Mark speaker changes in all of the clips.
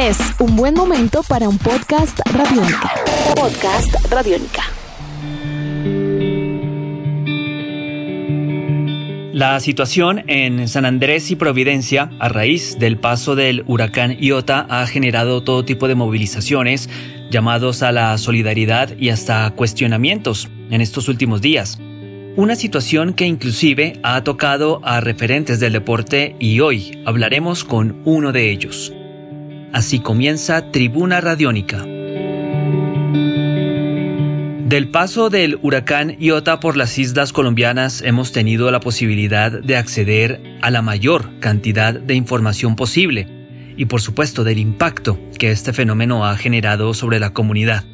Speaker 1: Es un buen momento para un podcast radiónica. Podcast radiónica.
Speaker 2: La situación en San Andrés y Providencia, a raíz del paso del huracán Iota, ha generado todo tipo de movilizaciones, llamados a la solidaridad y hasta cuestionamientos en estos últimos días. Una situación que inclusive ha tocado a referentes del deporte y hoy hablaremos con uno de ellos. Así comienza Tribuna Radiónica. Del paso del huracán Iota por las islas colombianas hemos tenido la posibilidad de acceder a la mayor cantidad de información posible y por supuesto del impacto que este fenómeno ha generado sobre la comunidad.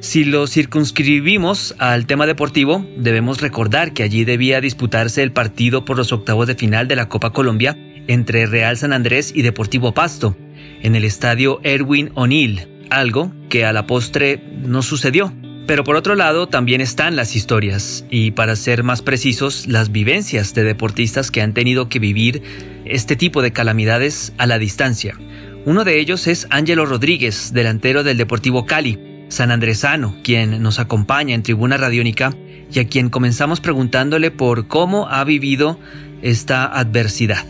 Speaker 2: Si lo circunscribimos al tema deportivo, debemos recordar que allí debía disputarse el partido por los octavos de final de la Copa Colombia entre Real San Andrés y Deportivo Pasto, en el estadio Erwin O'Neill, algo que a la postre no sucedió. Pero por otro lado también están las historias y para ser más precisos las vivencias de deportistas que han tenido que vivir este tipo de calamidades a la distancia. Uno de ellos es Ángelo Rodríguez, delantero del Deportivo Cali, San Andresano, quien nos acompaña en Tribuna Radiónica y a quien comenzamos preguntándole por cómo ha vivido esta adversidad.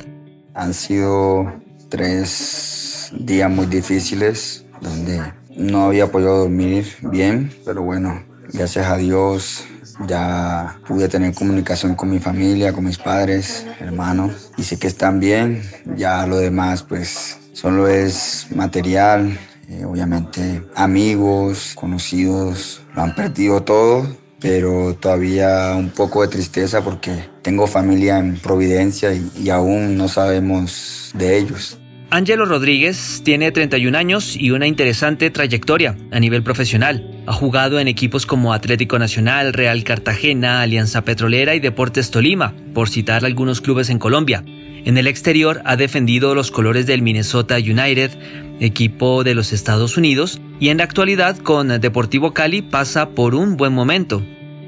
Speaker 3: Han sido tres días muy difíciles donde no había podido dormir bien, pero bueno, gracias a Dios ya pude tener comunicación con mi familia, con mis padres, hermanos, y sé que están bien. Ya lo demás, pues, solo es material, eh, obviamente amigos, conocidos, lo han perdido todo, pero todavía un poco de tristeza porque tengo familia en Providencia y, y aún no sabemos de ellos.
Speaker 2: Ángelo Rodríguez tiene 31 años y una interesante trayectoria a nivel profesional. Ha jugado en equipos como Atlético Nacional, Real Cartagena, Alianza Petrolera y Deportes Tolima, por citar algunos clubes en Colombia. En el exterior ha defendido los colores del Minnesota United, equipo de los Estados Unidos, y en la actualidad con Deportivo Cali pasa por un buen momento.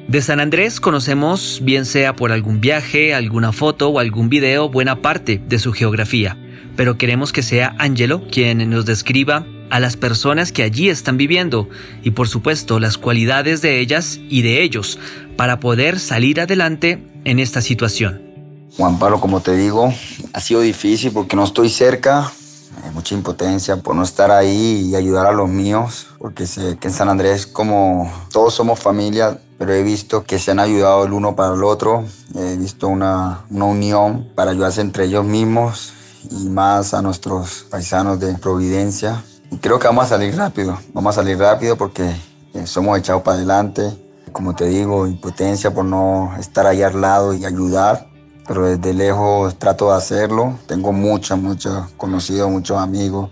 Speaker 2: De San Andrés conocemos, bien sea por algún viaje, alguna foto o algún video, buena parte de su geografía, pero queremos que sea Angelo quien nos describa a las personas que allí están viviendo y por supuesto las cualidades de ellas y de ellos para poder salir adelante en esta situación.
Speaker 3: Juan Pablo, como te digo, ha sido difícil porque no estoy cerca, hay mucha impotencia por no estar ahí y ayudar a los míos, porque sé que en San Andrés como todos somos familia, pero he visto que se han ayudado el uno para el otro, he visto una, una unión para ayudarse entre ellos mismos y más a nuestros paisanos de Providencia. Y creo que vamos a salir rápido, vamos a salir rápido porque eh, somos echados para adelante. Como te digo, impotencia por no estar ahí al lado y ayudar pero desde lejos trato de hacerlo. Tengo muchos, muchos conocidos, muchos amigos.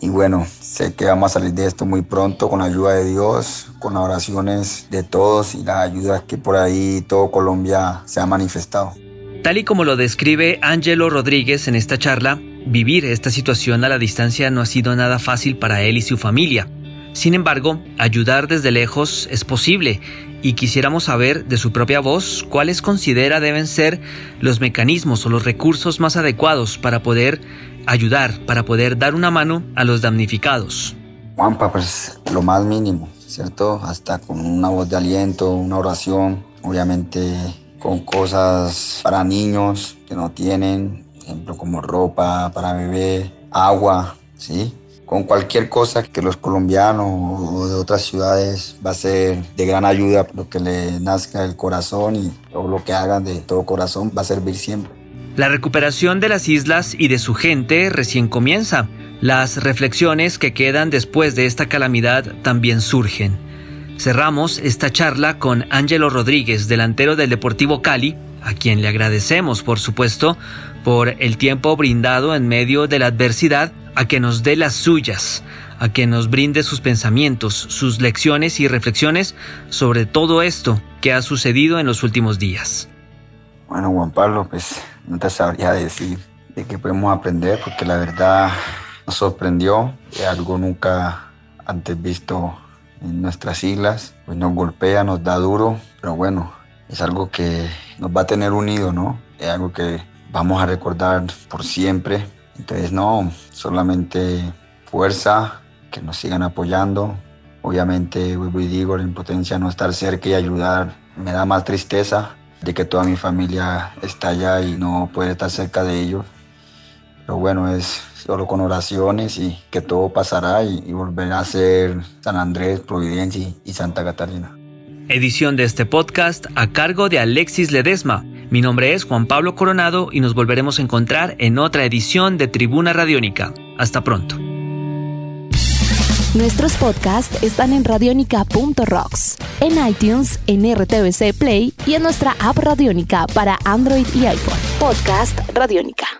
Speaker 3: Y bueno, sé que vamos a salir de esto muy pronto con la ayuda de Dios, con las oraciones de todos y las ayudas que por ahí todo Colombia se ha manifestado.
Speaker 2: Tal y como lo describe Angelo Rodríguez en esta charla, vivir esta situación a la distancia no ha sido nada fácil para él y su familia. Sin embargo, ayudar desde lejos es posible y quisiéramos saber de su propia voz cuáles considera deben ser los mecanismos o los recursos más adecuados para poder ayudar, para poder dar una mano a los damnificados.
Speaker 3: Juanpa, pues lo más mínimo, ¿cierto? Hasta con una voz de aliento, una oración, obviamente con cosas para niños que no tienen, ejemplo como ropa para bebé, agua, ¿sí? con cualquier cosa que los colombianos o de otras ciudades va a ser de gran ayuda, lo que le nazca del corazón y todo lo que hagan de todo corazón va a servir siempre.
Speaker 2: La recuperación de las islas y de su gente recién comienza. Las reflexiones que quedan después de esta calamidad también surgen. Cerramos esta charla con Ángelo Rodríguez, delantero del Deportivo Cali, a quien le agradecemos, por supuesto, por el tiempo brindado en medio de la adversidad a que nos dé las suyas, a que nos brinde sus pensamientos, sus lecciones y reflexiones sobre todo esto que ha sucedido en los últimos días.
Speaker 3: Bueno, Juan Pablo, pues no te sabría decir de qué podemos aprender, porque la verdad nos sorprendió, algo nunca antes visto en nuestras islas, pues nos golpea, nos da duro, pero bueno, es algo que nos va a tener unidos, ¿no? Es algo que vamos a recordar por siempre entonces no, solamente fuerza, que nos sigan apoyando. Obviamente, vuelvo y digo, la impotencia no estar cerca y ayudar me da más tristeza de que toda mi familia está allá y no puede estar cerca de ellos. Pero bueno, es solo con oraciones y que todo pasará y, y volverá a ser San Andrés, Providencia y Santa Catarina.
Speaker 2: Edición de este podcast a cargo de Alexis Ledesma. Mi nombre es Juan Pablo Coronado y nos volveremos a encontrar en otra edición de Tribuna Radiónica. Hasta pronto.
Speaker 1: Nuestros podcasts están en radionica.rocks, en iTunes, en RTVC Play y en nuestra app Radiónica para Android y iPhone. Podcast Radiónica.